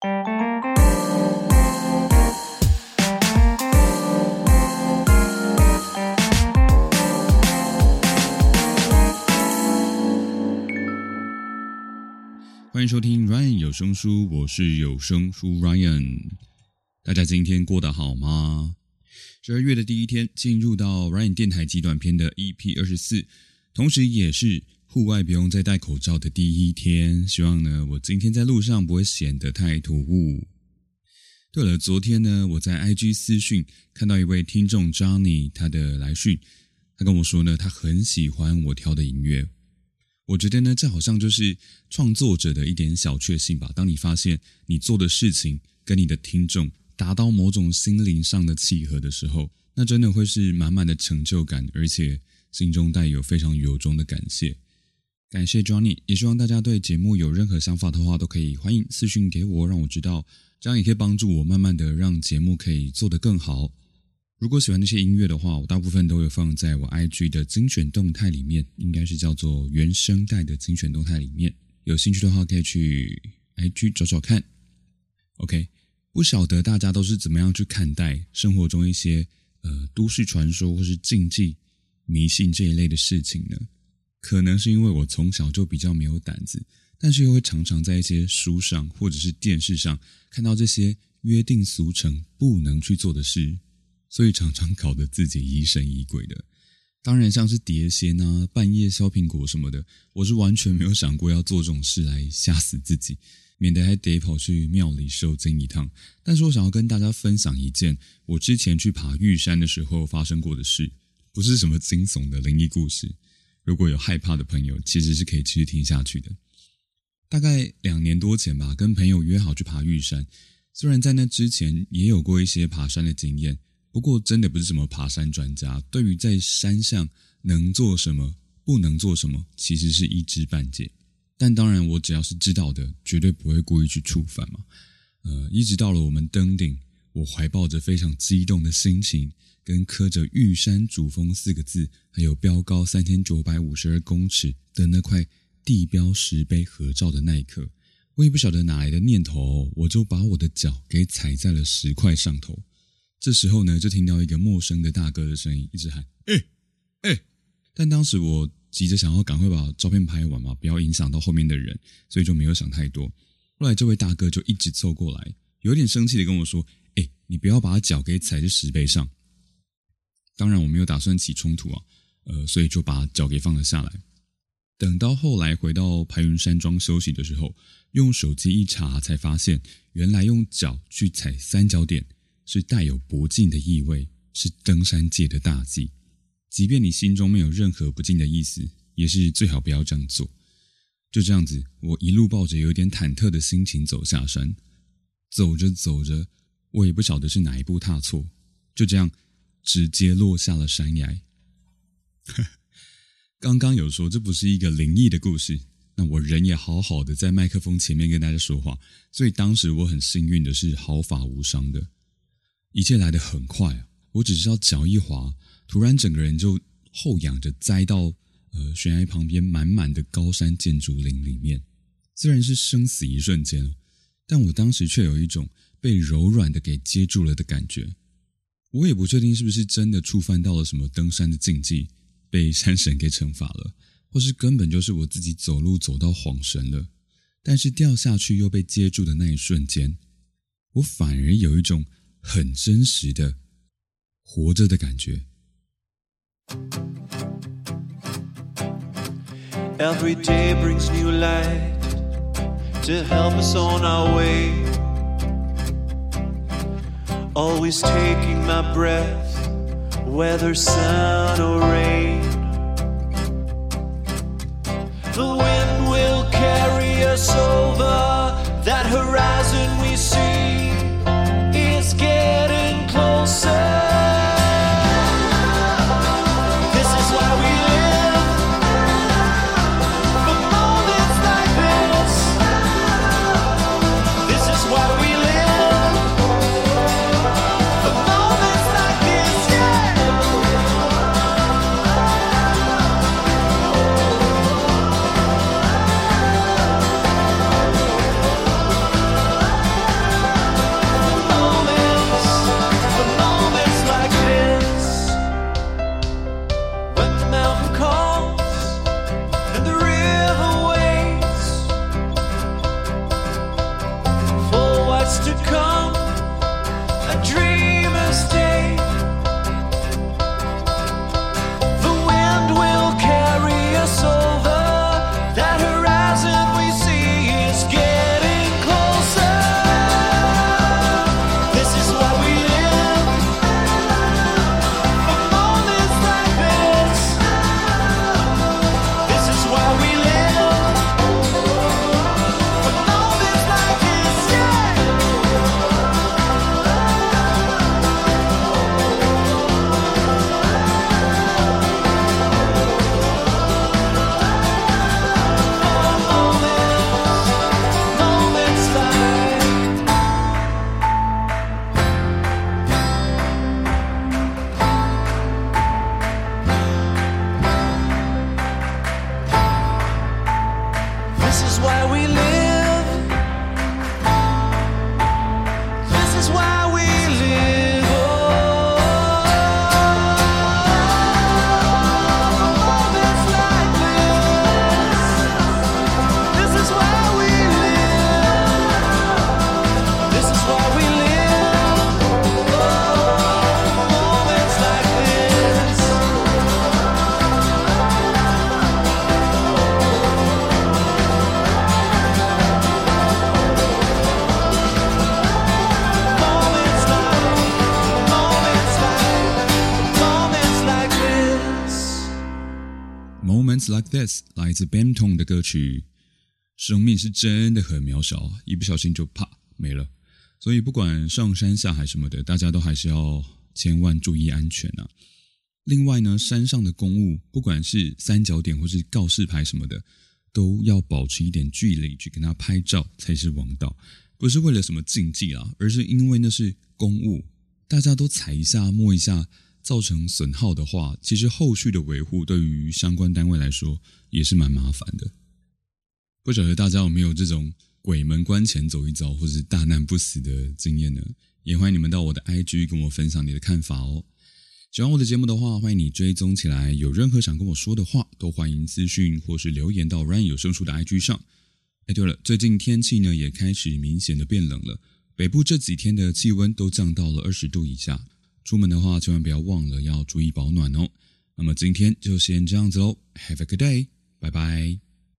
欢迎收听 Ryan 有声书，我是有声书 Ryan。大家今天过得好吗？十二月的第一天，进入到 Ryan 电台集短篇的 EP 二十四，同时也是户外不用再戴口罩的第一天。希望呢，我今天在路上不会显得太突兀。对了，昨天呢，我在 IG 私讯看到一位听众 Johnny 他的来讯，他跟我说呢，他很喜欢我挑的音乐。我觉得呢，这好像就是创作者的一点小确幸吧。当你发现你做的事情跟你的听众达到某种心灵上的契合的时候，那真的会是满满的成就感，而且心中带有非常由衷的感谢。感谢 Johnny，也希望大家对节目有任何想法的话，都可以欢迎私讯给我，让我知道，这样也可以帮助我慢慢的让节目可以做得更好。如果喜欢那些音乐的话，我大部分都有放在我 IG 的精选动态里面，应该是叫做原声带的精选动态里面。有兴趣的话，可以去 IG 找找看。OK，不晓得大家都是怎么样去看待生活中一些呃都市传说或是禁忌、迷信这一类的事情呢？可能是因为我从小就比较没有胆子，但是又会常常在一些书上或者是电视上看到这些约定俗成不能去做的事。所以常常搞得自己疑神疑鬼的。当然，像是碟仙啊、半夜削苹果什么的，我是完全没有想过要做这种事来吓死自己，免得还得跑去庙里受惊一趟。但是我想要跟大家分享一件我之前去爬玉山的时候发生过的事，不是什么惊悚的灵异故事。如果有害怕的朋友，其实是可以继续听下去的。大概两年多前吧，跟朋友约好去爬玉山，虽然在那之前也有过一些爬山的经验。不过，真的不是什么爬山专家，对于在山上能做什么、不能做什么，其实是一知半解。但当然，我只要是知道的，绝对不会故意去触犯嘛。呃，一直到了我们登顶，我怀抱着非常激动的心情，跟刻着“玉山主峰”四个字，还有标高三千九百五十二公尺的那块地标石碑合照的那一刻，我也不晓得哪来的念头，我就把我的脚给踩在了石块上头。这时候呢，就听到一个陌生的大哥的声音，一直喊：“哎，哎！”但当时我急着想要赶快把照片拍完嘛，不要影响到后面的人，所以就没有想太多。后来这位大哥就一直凑过来，有点生气的跟我说：“哎，你不要把脚给踩在石碑上。”当然我没有打算起冲突啊，呃，所以就把脚给放了下来。等到后来回到白云山庄休息的时候，用手机一查，才发现原来用脚去踩三角点。是带有不敬的意味，是登山界的大忌。即便你心中没有任何不敬的意思，也是最好不要这样做。就这样子，我一路抱着有点忐忑的心情走下山。走着走着，我也不晓得是哪一步踏错，就这样直接落下了山崖。刚刚有说这不是一个灵异的故事，那我人也好好的在麦克风前面跟大家说话，所以当时我很幸运的是毫发无伤的。一切来得很快啊！我只知道脚一滑，突然整个人就后仰着栽到呃悬崖旁边满满的高山建筑林里面。虽然是生死一瞬间，但我当时却有一种被柔软的给接住了的感觉。我也不确定是不是真的触犯到了什么登山的禁忌，被山神给惩罚了，或是根本就是我自己走路走到晃神了。但是掉下去又被接住的那一瞬间，我反而有一种。很真实的活着的感觉。Every day brings new light to help us on our way. Always taking my breath, whether sun or rain. The wind will carry us over what's to come. Why we live. Like this 来自 Benton 的歌曲。生命是真的很渺小，一不小心就啪没了。所以不管上山下海什么的，大家都还是要千万注意安全啊。另外呢，山上的公物，不管是三角点或是告示牌什么的，都要保持一点距离去跟他拍照才是王道。不是为了什么禁忌啊，而是因为那是公物，大家都踩一下摸一下，造成损耗的话，其实后续的维护对于相关单位来说也是蛮麻烦的。不晓得大家有没有这种鬼门关前走一遭，或是大难不死的经验呢？也欢迎你们到我的 IG 跟我分享你的看法哦。喜欢我的节目的话，欢迎你追踪起来。有任何想跟我说的话，都欢迎私讯或是留言到 Ryan 有声书的 IG 上。哎，对了，最近天气呢也开始明显的变冷了，北部这几天的气温都降到了二十度以下。出门的话，千万不要忘了要注意保暖哦。那么今天就先这样子喽，Have a good day，拜拜。